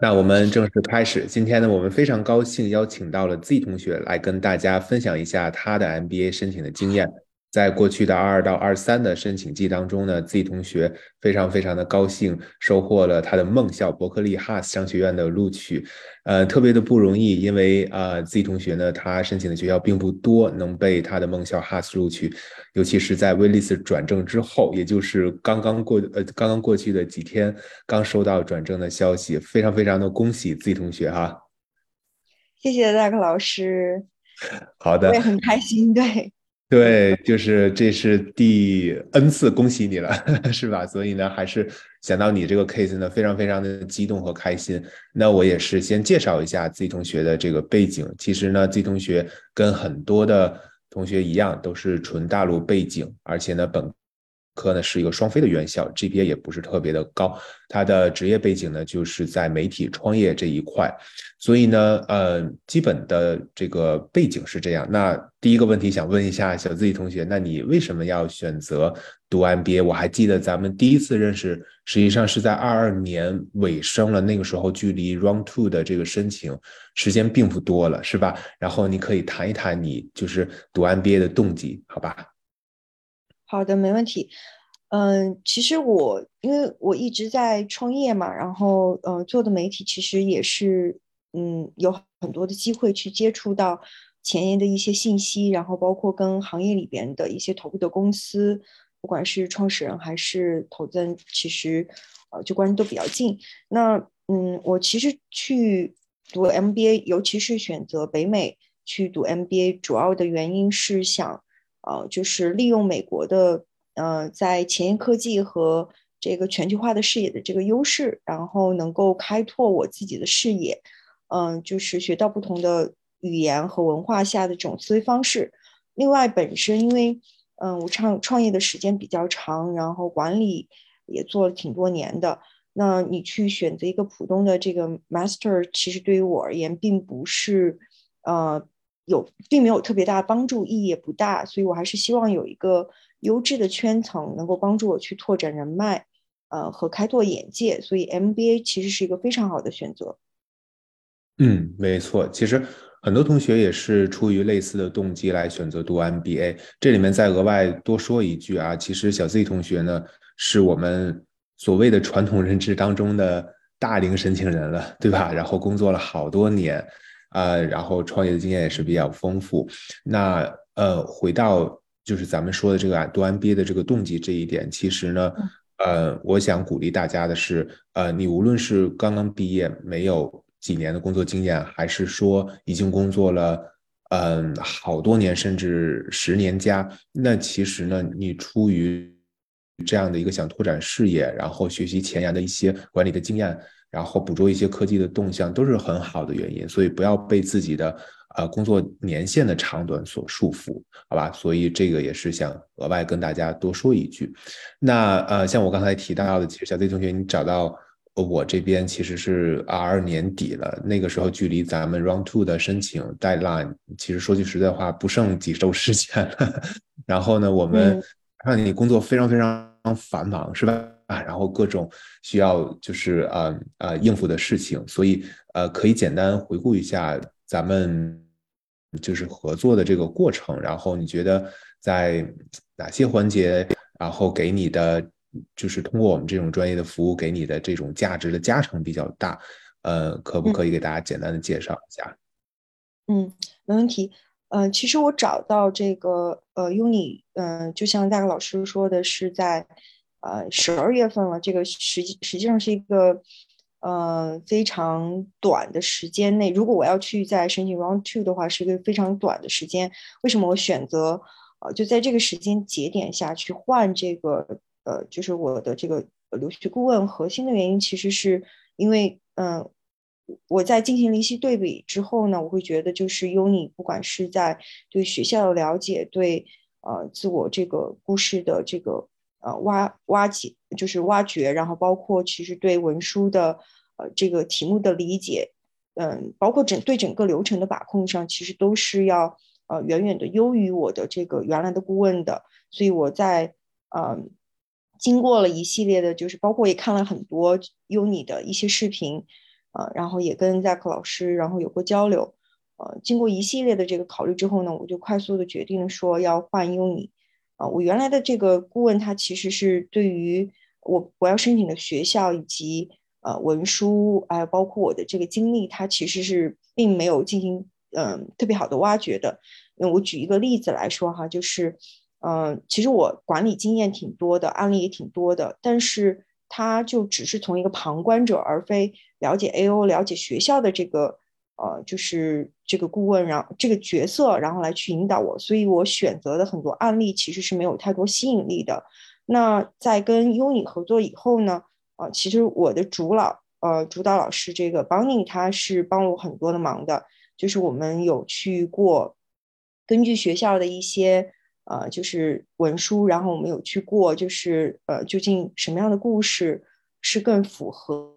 那我们正式开始。今天呢，我们非常高兴邀请到了 Z 同学来跟大家分享一下他的 MBA 申请的经验。在过去的二二到二三的申请季当中呢，Z 同学非常非常的高兴，收获了他的梦校伯克利哈斯商学院的录取，呃，特别的不容易，因为啊，Z 同学呢，他申请的学校并不多，能被他的梦校哈斯录取，尤其是在威利斯转正之后，也就是刚刚过呃刚刚过去的几天，刚收到转正的消息，非常非常的恭喜 Z 同学哈。谢谢大克老师，好的，我也很开心，对。对，就是这是第 N 次恭喜你了，是吧？所以呢，还是想到你这个 case 呢，非常非常的激动和开心。那我也是先介绍一下 Z 同学的这个背景。其实呢，Z 同学跟很多的同学一样，都是纯大陆背景，而且呢，本。科呢是一个双非的院校，GPA 也不是特别的高。他的职业背景呢就是在媒体创业这一块，所以呢，呃，基本的这个背景是这样。那第一个问题想问一下小 Z 同学，那你为什么要选择读 MBA？我还记得咱们第一次认识，实际上是在二二年尾声了，那个时候距离 Round Two 的这个申请时间并不多了，是吧？然后你可以谈一谈你就是读 MBA 的动机，好吧？好的，没问题。嗯，其实我因为我一直在创业嘛，然后呃做的媒体其实也是嗯有很多的机会去接触到前沿的一些信息，然后包括跟行业里边的一些头部的公司，不管是创始人还是投资人，其实呃就关系都比较近。那嗯，我其实去读 MBA，尤其是选择北美去读 MBA，主要的原因是想。呃，就是利用美国的呃，在前沿科技和这个全球化的视野的这个优势，然后能够开拓我自己的视野，嗯，就是学到不同的语言和文化下的这种思维方式。另外，本身因为嗯，我创创业的时间比较长，然后管理也做了挺多年的，那你去选择一个普通的这个 master，其实对于我而言，并不是呃。有并没有特别大的帮助，意义也不大，所以我还是希望有一个优质的圈层，能够帮助我去拓展人脉，呃，和开拓眼界。所以 MBA 其实是一个非常好的选择。嗯，没错，其实很多同学也是出于类似的动机来选择读 MBA。这里面再额外多说一句啊，其实小 Z 同学呢，是我们所谓的传统认知当中的大龄申请人了，对吧？然后工作了好多年。呃，然后创业的经验也是比较丰富。那呃，回到就是咱们说的这个读 MBA 的这个动机这一点，其实呢，呃，我想鼓励大家的是，呃，你无论是刚刚毕业没有几年的工作经验，还是说已经工作了嗯好多年甚至十年加，那其实呢，你出于这样的一个想拓展视野，然后学习前沿的一些管理的经验。然后捕捉一些科技的动向都是很好的原因，所以不要被自己的呃工作年限的长短所束缚，好吧？所以这个也是想额外跟大家多说一句。那呃，像我刚才提到的，其实小 Z 同学，你找到我这边其实是二二年底了，那个时候距离咱们 Round Two 的申请 Deadline，其实说句实在话，不剩几周时间了。然后呢，我们看你工作非常非常繁忙，是吧？啊，然后各种需要就是呃呃应付的事情，所以呃可以简单回顾一下咱们就是合作的这个过程，然后你觉得在哪些环节，然后给你的就是通过我们这种专业的服务给你的这种价值的加成比较大，呃，可不可以给大家简单的介绍一下？嗯，没问题。嗯，其实我找到这个呃 Uni，嗯，就像大个老师说的是在。呃，十二月份了，这个实际实际上是一个呃非常短的时间内。如果我要去再申请 Round Two 的话，是一个非常短的时间。为什么我选择呃就在这个时间节点下去换这个呃就是我的这个留学顾问？核心的原因其实是因为嗯我在进行了一些对比之后呢，我会觉得就是 Uni 不管是在对学校的了解，对呃自我这个故事的这个。呃，挖挖掘就是挖掘，然后包括其实对文书的呃这个题目的理解，嗯，包括整对整个流程的把控上，其实都是要呃远远的优于我的这个原来的顾问的。所以我在嗯经过了一系列的，就是包括也看了很多优你的一些视频，啊，然后也跟 Zack 老师然后有过交流，呃，经过一系列的这个考虑之后呢，我就快速的决定说要换优你，啊，我原来的这个顾问他其实是对于我我要申请的学校以及呃文书，还有包括我的这个经历，他其实是并没有进行嗯特别好的挖掘的。那我举一个例子来说哈，就是嗯，其实我管理经验挺多的，案例也挺多的，但是。他就只是从一个旁观者，而非了解 A.O、了解学校的这个呃，就是这个顾问，然后这个角色，然后来去引导我。所以我选择的很多案例其实是没有太多吸引力的。那在跟优尼合作以后呢，啊，其实我的主老呃主导老师这个 Bonnie 他是帮我很多的忙的，就是我们有去过根据学校的一些。呃，就是文书，然后我们有去过，就是呃，究竟什么样的故事是更符合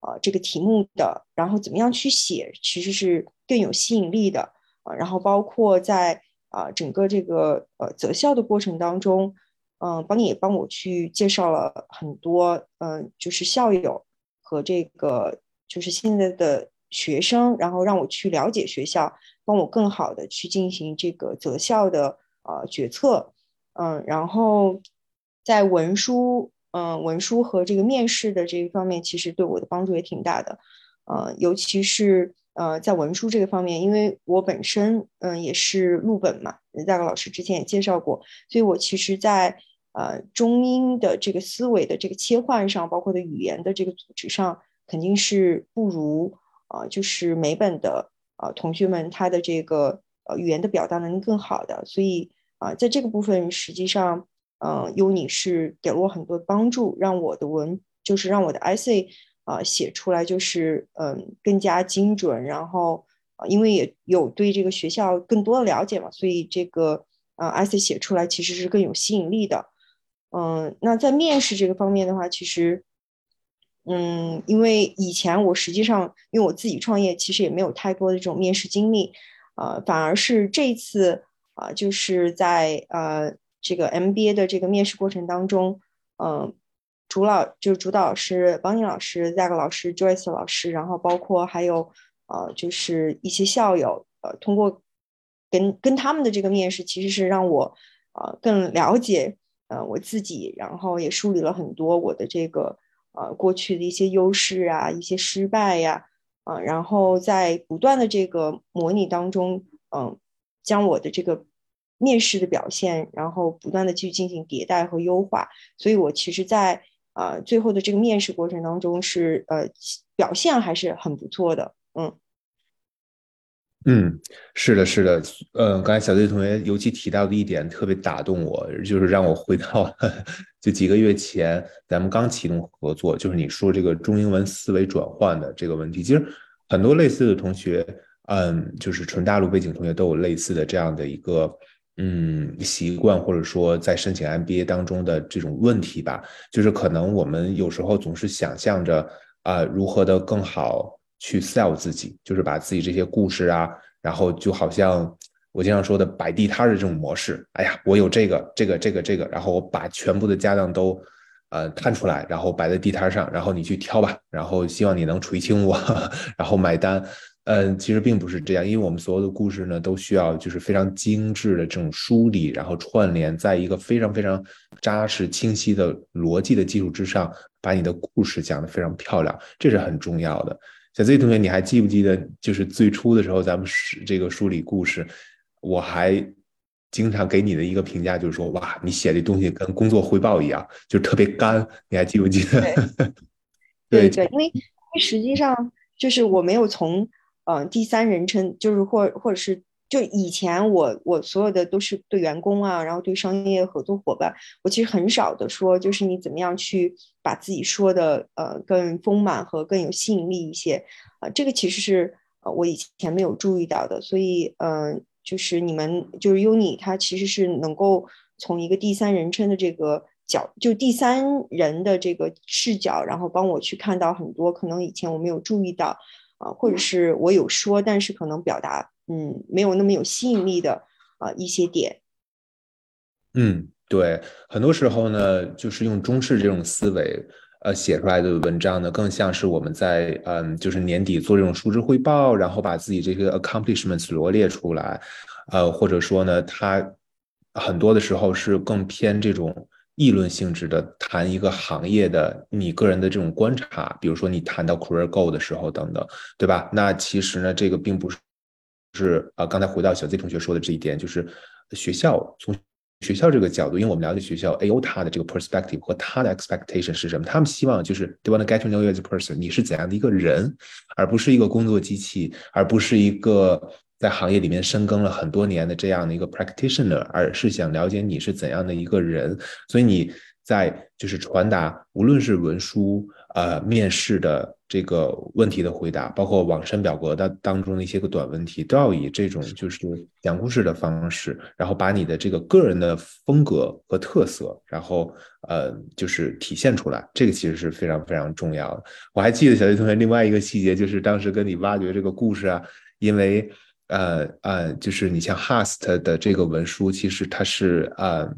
呃这个题目的，然后怎么样去写，其实是更有吸引力的啊。然后包括在啊整个这个呃择校的过程当中，嗯，帮你也帮我去介绍了很多，嗯，就是校友和这个就是现在的学生，然后让我去了解学校，帮我更好的去进行这个择校的。呃，决策，嗯，然后在文书，嗯，文书和这个面试的这一方面，其实对我的帮助也挺大的，呃，尤其是呃，在文书这个方面，因为我本身，嗯，也是录本嘛，大个老师之前也介绍过，所以我其实，在呃中英的这个思维的这个切换上，包括的语言的这个组织上，肯定是不如啊，就是美本的啊同学们他的这个呃语言的表达能力更好的，所以。啊，在这个部分，实际上，嗯，优你是给了我很多帮助，让我的文就是让我的 essay 啊写出来就是嗯更加精准，然后，因为也有对这个学校更多的了解嘛，所以这个啊 essay 写出来其实是更有吸引力的。嗯，那在面试这个方面的话，其实，嗯，因为以前我实际上因为我自己创业，其实也没有太多的这种面试经历，啊，反而是这次。啊，就是在呃这个 MBA 的这个面试过程当中，嗯，主老就是主导老师邦尼老师、Zack 老师、Joyce 老师，然后包括还有呃就是一些校友，呃，通过跟跟他们的这个面试，其实是让我呃更了解呃我自己，然后也梳理了很多我的这个呃过去的一些优势啊、一些失败呀，啊，然后在不断的这个模拟当中，嗯，将我的这个。面试的表现，然后不断的去进行迭代和优化，所以我其实，在啊最后的这个面试过程当中是呃表现还是很不错的，嗯。嗯，是的，是的，嗯，刚才小队同学尤其提到的一点特别打动我，就是让我回到就几个月前咱们刚启动合作，就是你说这个中英文思维转换的这个问题，其实很多类似的同学，嗯，就是纯大陆背景同学都有类似的这样的一个。嗯，习惯或者说在申请 MBA 当中的这种问题吧，就是可能我们有时候总是想象着啊，如何的更好去 sell 自己，就是把自己这些故事啊，然后就好像我经常说的摆地摊的这种模式。哎呀，我有这个这个这个这个，然后我把全部的家当都呃摊出来，然后摆在地摊上，然后你去挑吧，然后希望你能垂青我，然后买单。嗯，其实并不是这样，因为我们所有的故事呢，都需要就是非常精致的这种梳理，然后串联在一个非常非常扎实、清晰的逻辑的基础之上，把你的故事讲得非常漂亮，这是很重要的。小 Z 同学，你还记不记得，就是最初的时候，咱们是这个梳理故事，我还经常给你的一个评价就是说，哇，你写的东西跟工作汇报一样，就特别干，你还记不记得？对 对，因为因为实际上就是我没有从。嗯，第三人称就是或或者是就以前我我所有的都是对员工啊，然后对商业合作伙伴，我其实很少的说，就是你怎么样去把自己说的呃更丰满和更有吸引力一些啊，这个其实是呃我以前没有注意到的，所以嗯，就是你们就是 UNI，它其实是能够从一个第三人称的这个角，就第三人的这个视角，然后帮我去看到很多可能以前我没有注意到。啊，或者是我有说，但是可能表达嗯没有那么有吸引力的啊一些点。嗯，对，很多时候呢，就是用中式这种思维，呃写出来的文章呢，更像是我们在嗯就是年底做这种述职汇报，然后把自己这个 accomplishments 罗列出来，呃或者说呢，它很多的时候是更偏这种。议论性质的谈一个行业的你个人的这种观察，比如说你谈到 career goal 的时候等等，对吧？那其实呢，这个并不是是啊，刚才回到小 Z 同学说的这一点，就是学校从学校这个角度，因为我们了解学校 A O 他的这个 perspective 和他的 expectation 是什么，他们希望就是 they want to get to know you as a person，你是怎样的一个人，而不是一个工作机器，而不是一个。在行业里面深耕了很多年的这样的一个 practitioner，而是想了解你是怎样的一个人，所以你在就是传达，无论是文书、呃面试的这个问题的回答，包括网申表格的当中的一些个短问题，都要以这种就是讲故事的方式，然后把你的这个个人的风格和特色，然后呃就是体现出来，这个其实是非常非常重要的。我还记得小学同学另外一个细节，就是当时跟你挖掘这个故事啊，因为。呃呃，就是你像 Hast 的这个文书，其实它是呃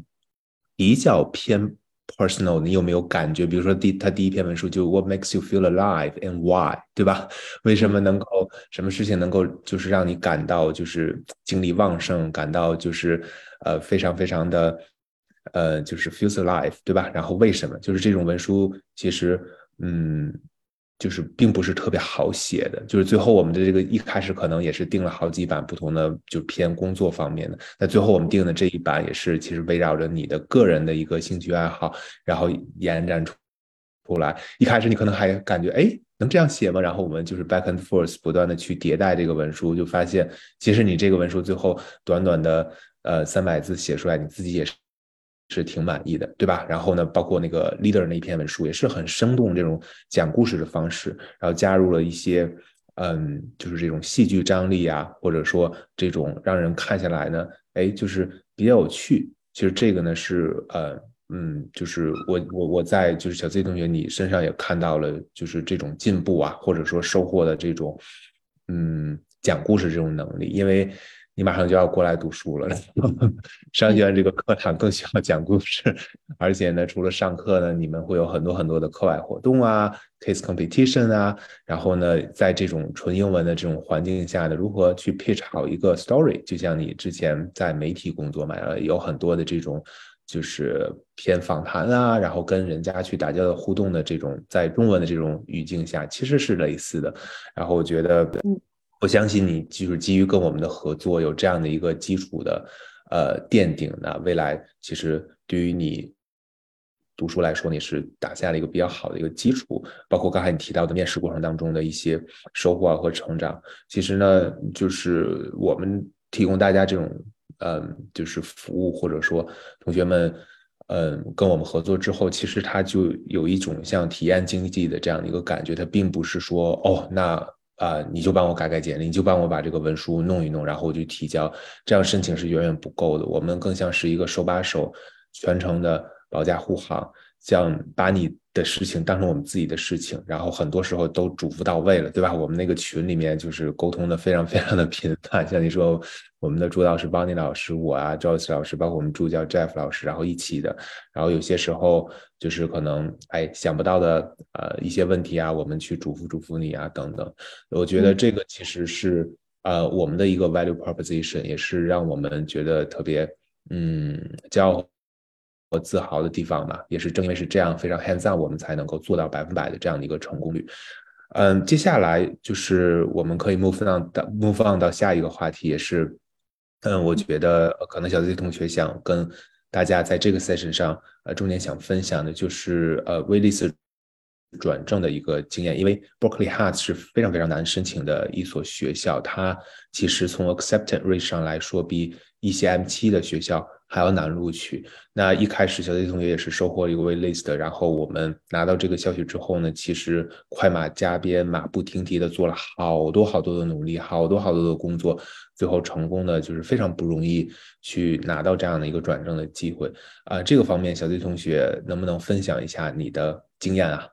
比较偏 personal。你有没有感觉？比如说第他第一篇文书就 What makes you feel alive and why，对吧？为什么能够什么事情能够就是让你感到就是精力旺盛，感到就是呃非常非常的呃就是 feels alive，对吧？然后为什么？就是这种文书其实嗯。就是并不是特别好写的，就是最后我们的这个一开始可能也是定了好几版不同的，就偏工作方面的。那最后我们定的这一版也是，其实围绕着你的个人的一个兴趣爱好，然后延展出出来。一开始你可能还感觉，哎，能这样写吗？然后我们就是 back and forth 不断的去迭代这个文书，就发现其实你这个文书最后短短的呃三百字写出来，你自己也是。是挺满意的，对吧？然后呢，包括那个 leader 那篇文书也是很生动，这种讲故事的方式，然后加入了一些，嗯，就是这种戏剧张力啊，或者说这种让人看下来呢，哎，就是比较有趣。其实这个呢是，呃，嗯，就是我我我在就是小 Z 同学你身上也看到了，就是这种进步啊，或者说收获的这种，嗯，讲故事这种能力，因为。你马上就要过来读书了，商学院这个课堂更需要讲故事，而且呢，除了上课呢，你们会有很多很多的课外活动啊，case competition 啊，然后呢，在这种纯英文的这种环境下呢，如何去 pitch 好一个 story？就像你之前在媒体工作嘛，有很多的这种就是偏访谈啊，然后跟人家去打交道互动的这种，在中文的这种语境下，其实是类似的。然后我觉得。我相信你就是基于跟我们的合作有这样的一个基础的，呃，垫底那，未来其实对于你读书来说，你是打下了一个比较好的一个基础。包括刚才你提到的面试过程当中的一些收获和成长，其实呢，就是我们提供大家这种，嗯，就是服务，或者说同学们，嗯，跟我们合作之后，其实他就有一种像体验经济的这样的一个感觉，他并不是说，哦，那。啊，你就帮我改改简历，你就帮我把这个文书弄一弄，然后我就提交。这样申请是远远不够的。我们更像是一个手把手、全程的保驾护航，像把你的事情当成我们自己的事情，然后很多时候都嘱咐到位了，对吧？我们那个群里面就是沟通的非常非常的频繁，像你说。我们的朱老师 Bonnie 老师，我啊，Joyce 老师，包括我们助教 Jeff 老师，然后一起的。然后有些时候就是可能哎想不到的呃一些问题啊，我们去嘱咐嘱咐你啊等等。我觉得这个其实是呃我们的一个 value proposition，也是让我们觉得特别嗯骄傲和自豪的地方吧。也是正因为是这样非常 hands on，我们才能够做到百分百的这样的一个成功率。嗯，接下来就是我们可以 move on 到 move on 到下一个话题，也是。嗯，我觉得可能小 Z 同学想跟大家在这个 session 上，呃，重点想分享的就是呃威利斯转正的一个经验，因为 Berkeley Hearts 是非常非常难申请的一所学校，它其实从 acceptance rate 上来说，比一些 M 七的学校。还要难录取。那一开始，小 Z 同学也是收获了一个 wait list。然后我们拿到这个消息之后呢，其实快马加鞭、马不停蹄的做了好多好多的努力，好多好多的工作，最后成功的就是非常不容易去拿到这样的一个转正的机会啊。这个方面，小 Z 同学能不能分享一下你的经验啊？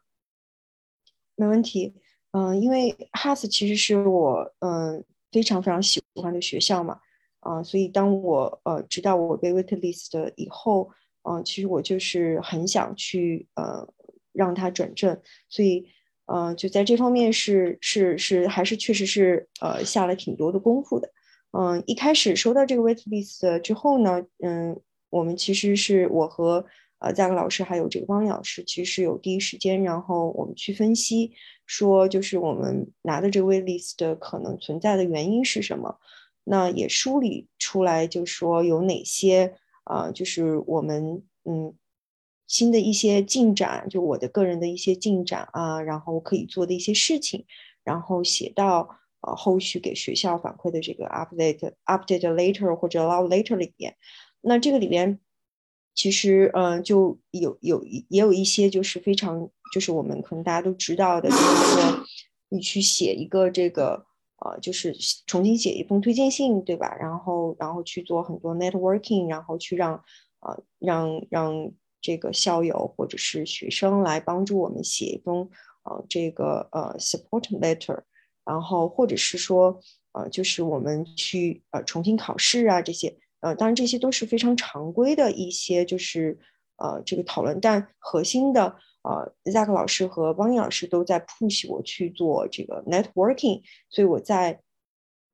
没问题。嗯，因为 Has 其实是我嗯非常非常喜欢的学校嘛。啊，所以当我呃知道我被 waitlist 以后，嗯，其实我就是很想去呃让他转正，所以，呃，就在这方面是是是还是确实是呃下了挺多的功夫的。嗯，一开始收到这个 wait list 之后呢，嗯，我们其实是我和呃嘉克老师还有这个汪老师，其实有第一时间，然后我们去分析，说就是我们拿的这个 wait list 可能存在的原因是什么，那也梳理出来，就说有哪些啊，就是我们嗯新的一些进展，就我的个人的一些进展啊，然后可以做的一些事情，然后写到。呃，后续给学校反馈的这个 update update later 或者 allow later 里边，那这个里边其实嗯就有有也有一些就是非常就是我们可能大家都知道的，就是说你去写一个这个呃就是重新写一封推荐信，对吧？然后然后去做很多 networking，然后去让呃让让这个校友或者是学生来帮助我们写一封呃这个呃 support letter。然后，或者是说，呃，就是我们去呃重新考试啊，这些，呃，当然这些都是非常常规的一些，就是呃这个讨论。但核心的，呃，Zack 老师和邦尼老师都在 push 我去做这个 networking，所以我在，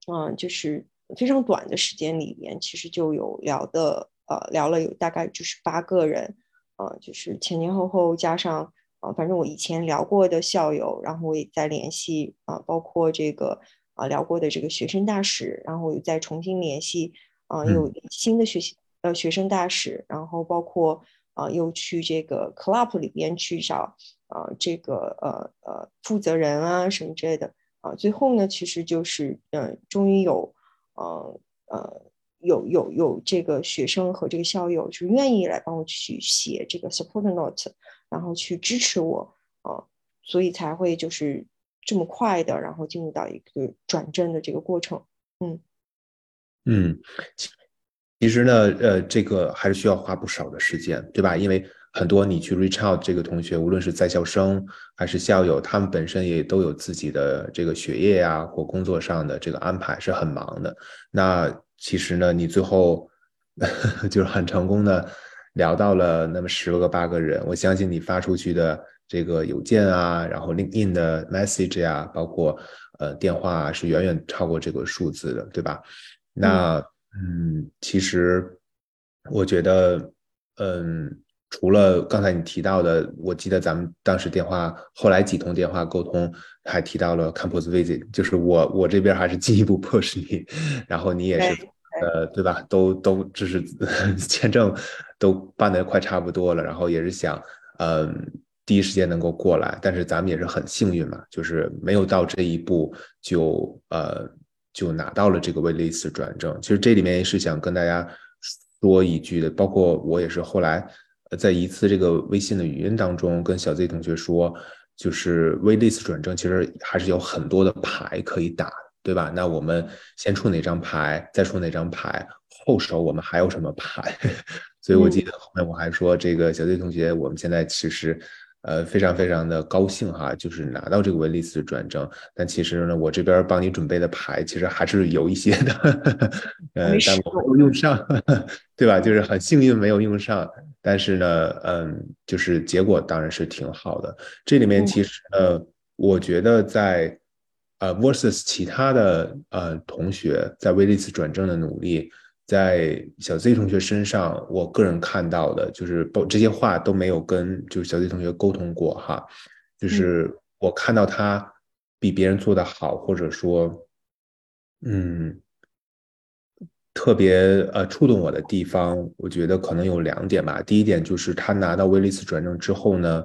嗯，就是非常短的时间里面，其实就有聊的，呃，聊了有大概就是八个人，呃，就是前前后后加上。啊，反正我以前聊过的校友，然后我也在联系啊，包括这个啊聊过的这个学生大使，然后我又再重新联系啊，有新的学习呃学生大使，然后包括啊又去这个 club 里边去找啊这个呃呃负责人啊什么之类的啊，最后呢其实就是嗯终于有呃呃有有有这个学生和这个校友就愿意来帮我去写这个 support note。然后去支持我，呃，所以才会就是这么快的，然后进入到一个转正的这个过程。嗯嗯，其实呢，呃，这个还是需要花不少的时间，对吧？因为很多你去 reach out 这个同学，无论是在校生还是校友，他们本身也都有自己的这个学业呀或工作上的这个安排，是很忙的。那其实呢，你最后 就是很成功的。聊到了那么十个八个人，我相信你发出去的这个邮件啊，然后 LinkedIn 的 message 啊，包括呃电话是远远超过这个数字的，对吧？那，其实我觉得，嗯，除了刚才你提到的，我记得咱们当时电话后来几通电话沟通，还提到了 campus visit，就是我我这边还是进一步 push 你，然后你也是。呃，对吧？都都就是 签证都办的快差不多了，然后也是想，嗯，第一时间能够过来。但是咱们也是很幸运嘛，就是没有到这一步就呃就拿到了这个威利斯转正。其实这里面也是想跟大家说一句的，包括我也是后来在一次这个微信的语音当中跟小 Z 同学说，就是威利斯转正其实还是有很多的牌可以打。对吧？那我们先出哪张牌，再出哪张牌，后手我们还有什么牌？所以我记得后面我还说，这个小 Z 同学，我们现在其实，呃，非常非常的高兴哈，就是拿到这个威利斯转正。但其实呢，我这边帮你准备的牌，其实还是有一些的，呃，但我没有用上，对吧？就是很幸运没有用上，但是呢，嗯，就是结果当然是挺好的。这里面其实呃，我觉得在。呃，versus 其他的呃同学在威利斯转正的努力，在小 Z 同学身上，我个人看到的就是不这些话都没有跟就是小 Z 同学沟通过哈，就是我看到他比别人做的好，或者说，嗯，特别呃触动我的地方，我觉得可能有两点吧。第一点就是他拿到威利斯转正之后呢，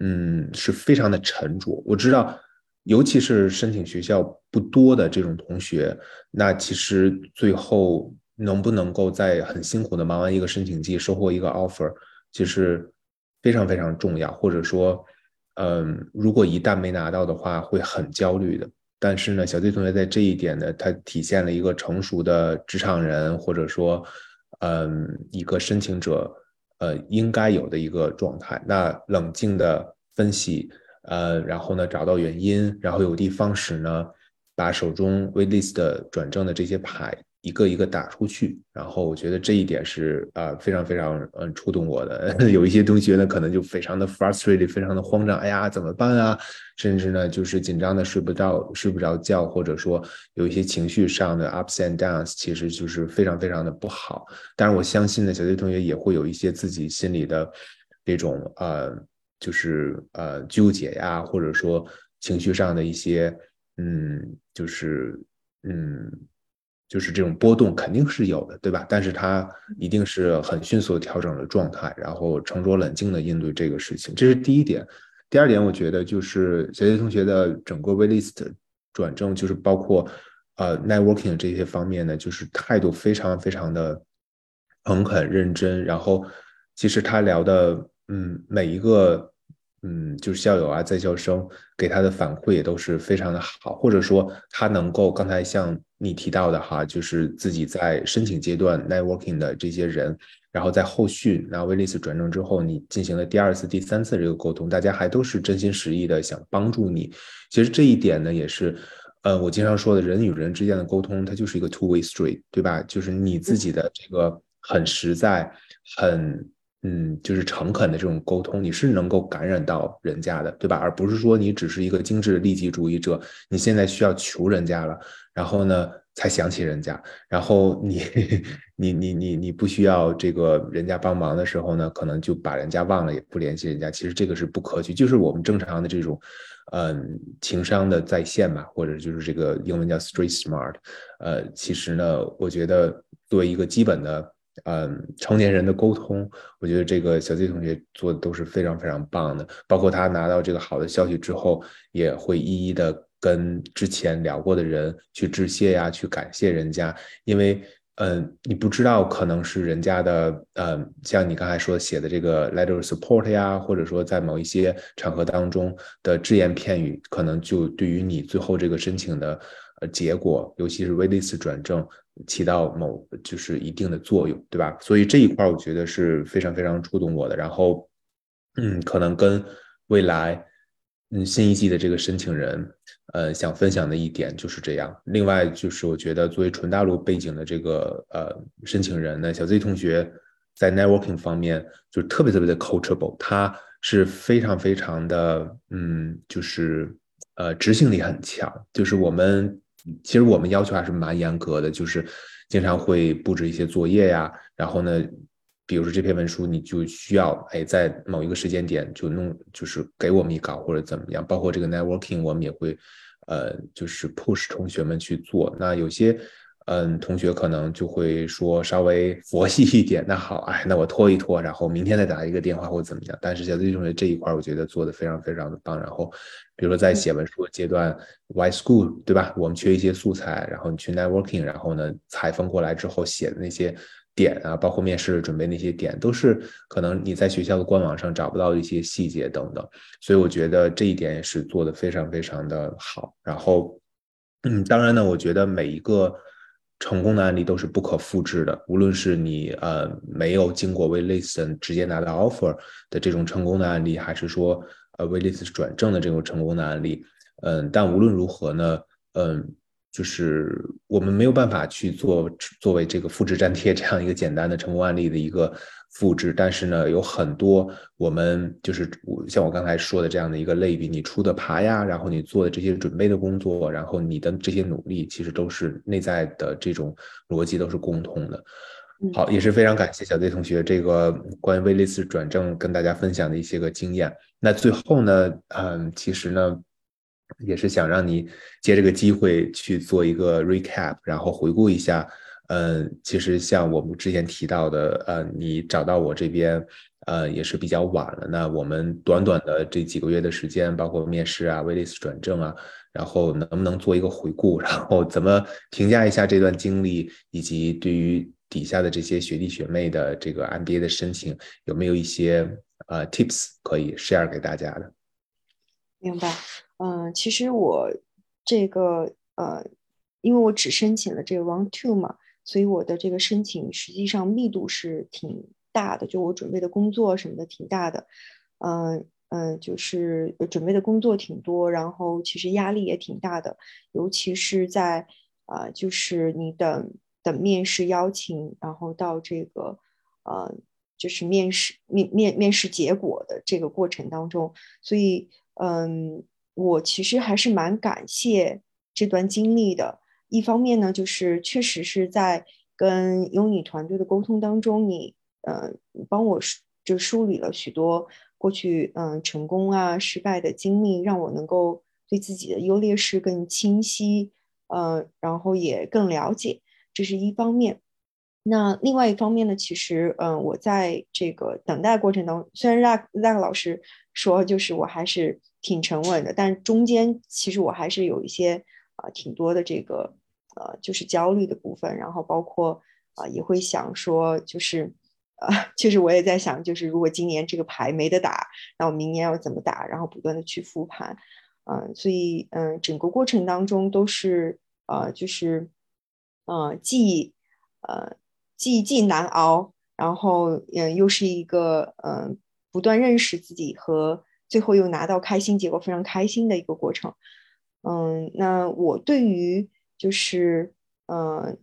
嗯，是非常的沉着。我知道。尤其是申请学校不多的这种同学，那其实最后能不能够在很辛苦的忙完一个申请季，收获一个 offer，其实非常非常重要。或者说，嗯，如果一旦没拿到的话，会很焦虑的。但是呢，小 Z 同学在这一点呢，他体现了一个成熟的职场人，或者说，嗯，一个申请者，呃，应该有的一个状态。那冷静的分析。呃，然后呢，找到原因，然后有的方式呢，把手中 waitlist 转正的这些牌一个一个打出去，然后我觉得这一点是啊非常非常嗯触动我的。有一些同学呢，可能就非常的 frustrated，非常的慌张，哎呀怎么办啊？甚至呢就是紧张的睡不着睡不着觉，或者说有一些情绪上的 ups and downs，其实就是非常非常的不好。但是我相信呢，小 C 同学也会有一些自己心里的这种呃就是呃纠结呀，或者说情绪上的一些嗯就是嗯。就是这种波动肯定是有的，对吧？但是他一定是很迅速的调整了状态，然后沉着冷静的应对这个事情，这是第一点。第二点，我觉得就是小杰同学的整个 w a list 转正，就是包括呃 networking 这些方面呢，就是态度非常非常的诚恳认真。然后其实他聊的，嗯，每一个。嗯，就是校友啊，在校生给他的反馈也都是非常的好，或者说他能够刚才像你提到的哈，就是自己在申请阶段 networking 的这些人，然后在后续那威利斯转正之后，你进行了第二次、第三次这个沟通，大家还都是真心实意的想帮助你。其实这一点呢，也是，呃，我经常说的人与人之间的沟通，它就是一个 two way street，对吧？就是你自己的这个很实在、很。嗯，就是诚恳的这种沟通，你是能够感染到人家的，对吧？而不是说你只是一个精致的利己主义者，你现在需要求人家了，然后呢才想起人家，然后你 你你你你不需要这个人家帮忙的时候呢，可能就把人家忘了，也不联系人家。其实这个是不可取，就是我们正常的这种，嗯，情商的在线吧，或者就是这个英文叫 street smart。呃，其实呢，我觉得作为一个基本的。嗯，成年人的沟通，我觉得这个小 Z 同学做的都是非常非常棒的。包括他拿到这个好的消息之后，也会一一的跟之前聊过的人去致谢呀，去感谢人家。因为，嗯，你不知道可能是人家的，嗯，像你刚才说写的这个 letter support 呀，或者说在某一些场合当中的只言片语，可能就对于你最后这个申请的呃结果，尤其是威利斯转正。起到某就是一定的作用，对吧？所以这一块我觉得是非常非常触动我的。然后，嗯，可能跟未来，嗯，新一季的这个申请人，呃，想分享的一点就是这样。另外就是我觉得作为纯大陆背景的这个呃申请人呢，小 Z 同学在 networking 方面就特别特别的 coachable，他是非常非常的，嗯，就是呃执行力很强，就是我们。其实我们要求还是蛮严格的，就是经常会布置一些作业呀，然后呢，比如说这篇文书，你就需要哎在某一个时间点就弄，就是给我们一稿或者怎么样。包括这个 networking，我们也会呃就是 push 同学们去做。那有些。嗯，同学可能就会说稍微佛系一点，那好，哎，那我拖一拖，然后明天再打一个电话或者怎么样。但是小 Z 同学这一块，我觉得做的非常非常的棒。然后，比如说在写文书的阶段，Y School 对吧？我们缺一些素材，然后你去 Networking，然后呢采风过来之后写的那些点啊，包括面试准备那些点，都是可能你在学校的官网上找不到的一些细节等等。所以我觉得这一点也是做的非常非常的好。然后，嗯，当然呢，我觉得每一个。成功的案例都是不可复制的，无论是你呃没有经过 Listen 直接拿到 offer 的这种成功的案例，还是说呃 Listen 转正的这种成功的案例，嗯，但无论如何呢，嗯。就是我们没有办法去做作为这个复制粘贴这样一个简单的成功案例的一个复制，但是呢，有很多我们就是像我刚才说的这样的一个类比，你出的爬呀，然后你做的这些准备的工作，然后你的这些努力，其实都是内在的这种逻辑都是共通的。好，也是非常感谢小 Z 同学这个关于威利斯转正跟大家分享的一些个经验。那最后呢，嗯，其实呢。也是想让你借这个机会去做一个 recap，然后回顾一下。嗯，其实像我们之前提到的，呃，你找到我这边，呃，也是比较晚了。那我们短短的这几个月的时间，包括面试啊、威利斯转正啊，然后能不能做一个回顾，然后怎么评价一下这段经历，以及对于底下的这些学弟学妹的这个 MBA 的申请，有没有一些呃 tips 可以 share 给大家的？明白。嗯，其实我这个呃，因为我只申请了这个 Round Two 嘛，所以我的这个申请实际上密度是挺大的，就我准备的工作什么的挺大的，嗯嗯，就是准备的工作挺多，然后其实压力也挺大的，尤其是在啊，就是你等等面试邀请，然后到这个呃，就是面试面面面试结果的这个过程当中，所以嗯，我其实还是蛮感谢这段经历的。一方面呢，就是确实是在跟优你团队的沟通当中，你呃帮我就梳理了许多过去嗯成功啊失败的经历，让我能够对自己的优劣势更清晰，呃，然后也更了解，这是一方面。那另外一方面呢，其实嗯我在这个等待过程当中，虽然 Zack Zack 老师说就是我还是挺沉稳的，但中间其实我还是有一些啊挺多的这个。呃，就是焦虑的部分，然后包括啊，也会想说，就是呃，其 实我也在想，就是如果今年这个牌没得打，那我明年要怎么打？然后不断的去复盘，嗯，所以嗯，整个过程当中都是呃，就是呃，既呃既既难熬，然后嗯，又是一个嗯，不断认识自己和最后又拿到开心结果，非常开心的一个过程。嗯，那我对于。就是，嗯，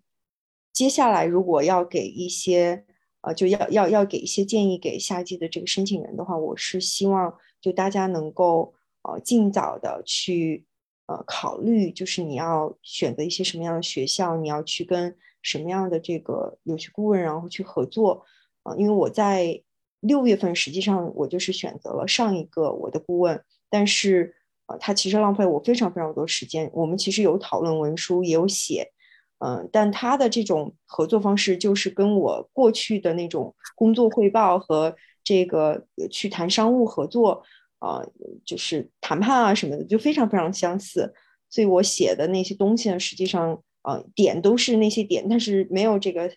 接下来如果要给一些，呃，就要要要给一些建议给下季的这个申请人的话，我是希望就大家能够，呃，尽早的去，呃，考虑，就是你要选择一些什么样的学校，你要去跟什么样的这个留学顾问，然后去合作，啊，因为我在六月份实际上我就是选择了上一个我的顾问，但是。啊，他其实浪费我非常非常多时间。我们其实有讨论文书，也有写，嗯，但他的这种合作方式就是跟我过去的那种工作汇报和这个去谈商务合作，啊，就是谈判啊什么的，就非常非常相似。所以我写的那些东西呢，实际上，呃，点都是那些点，但是没有这个，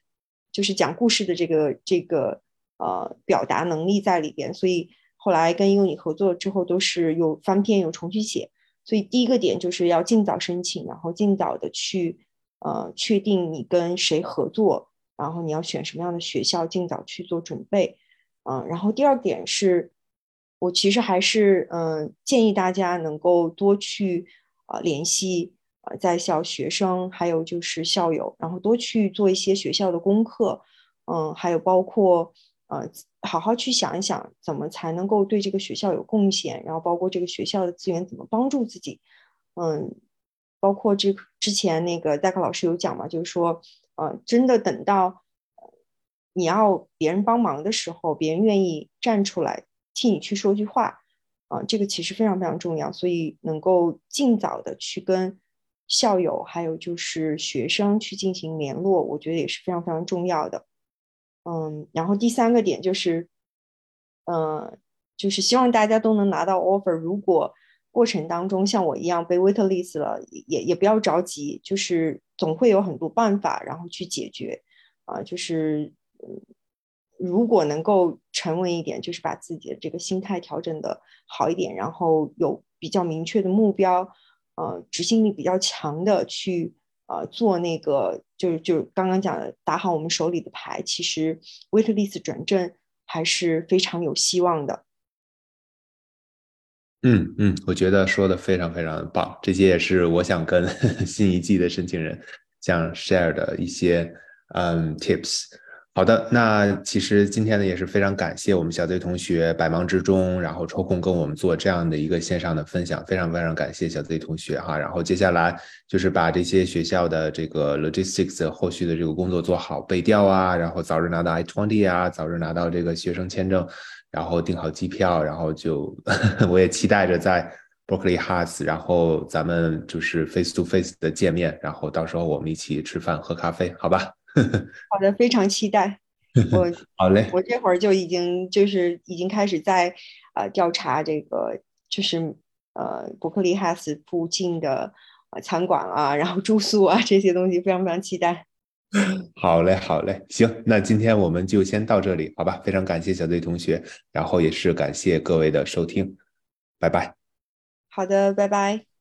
就是讲故事的这个这个呃表达能力在里边，所以。后来跟英语合作之后，都是有翻篇有重新写，所以第一个点就是要尽早申请，然后尽早的去呃确定你跟谁合作，然后你要选什么样的学校，尽早去做准备，嗯，然后第二点是，我其实还是嗯建议大家能够多去啊联系啊在校学生，还有就是校友，然后多去做一些学校的功课，嗯，还有包括。呃，好好去想一想，怎么才能够对这个学校有贡献，然后包括这个学校的资源怎么帮助自己，嗯，包括这之前那个代课老师有讲嘛，就是说，呃，真的等到你要别人帮忙的时候，别人愿意站出来替你去说句话，啊，这个其实非常非常重要，所以能够尽早的去跟校友还有就是学生去进行联络，我觉得也是非常非常重要的。嗯，然后第三个点就是，嗯，就是希望大家都能拿到 offer。如果过程当中像我一样被 wait list 了，也也不要着急，就是总会有很多办法，然后去解决。啊，就是嗯如果能够沉稳一点，就是把自己的这个心态调整的好一点，然后有比较明确的目标，呃，执行力比较强的去。呃，做那个就是就是刚刚讲的打好我们手里的牌，其实 waitlist 转正还是非常有希望的。嗯嗯，我觉得说的非常非常的棒，这些也是我想跟 新一季的申请人想 share 的一些嗯 tips。好的，那其实今天呢也是非常感谢我们小 Z 同学百忙之中，然后抽空跟我们做这样的一个线上的分享，非常非常感谢小 Z 同学哈。然后接下来就是把这些学校的这个 logistics 后续的这个工作做好，背调啊，然后早日拿到 I-20 啊，早日拿到这个学生签证，然后订好机票，然后就 我也期待着在 Berkeley House，然后咱们就是 face to face 的见面，然后到时候我们一起吃饭喝咖啡，好吧？好的，非常期待。我好嘞，我这会儿就已经就是已经开始在呃调查这个，就是呃伯克利哈斯附近的呃餐馆啊，然后住宿啊这些东西，非常非常期待。好嘞，好嘞，行，那今天我们就先到这里，好吧？非常感谢小队同学，然后也是感谢各位的收听，拜拜。好的，拜拜。嗯。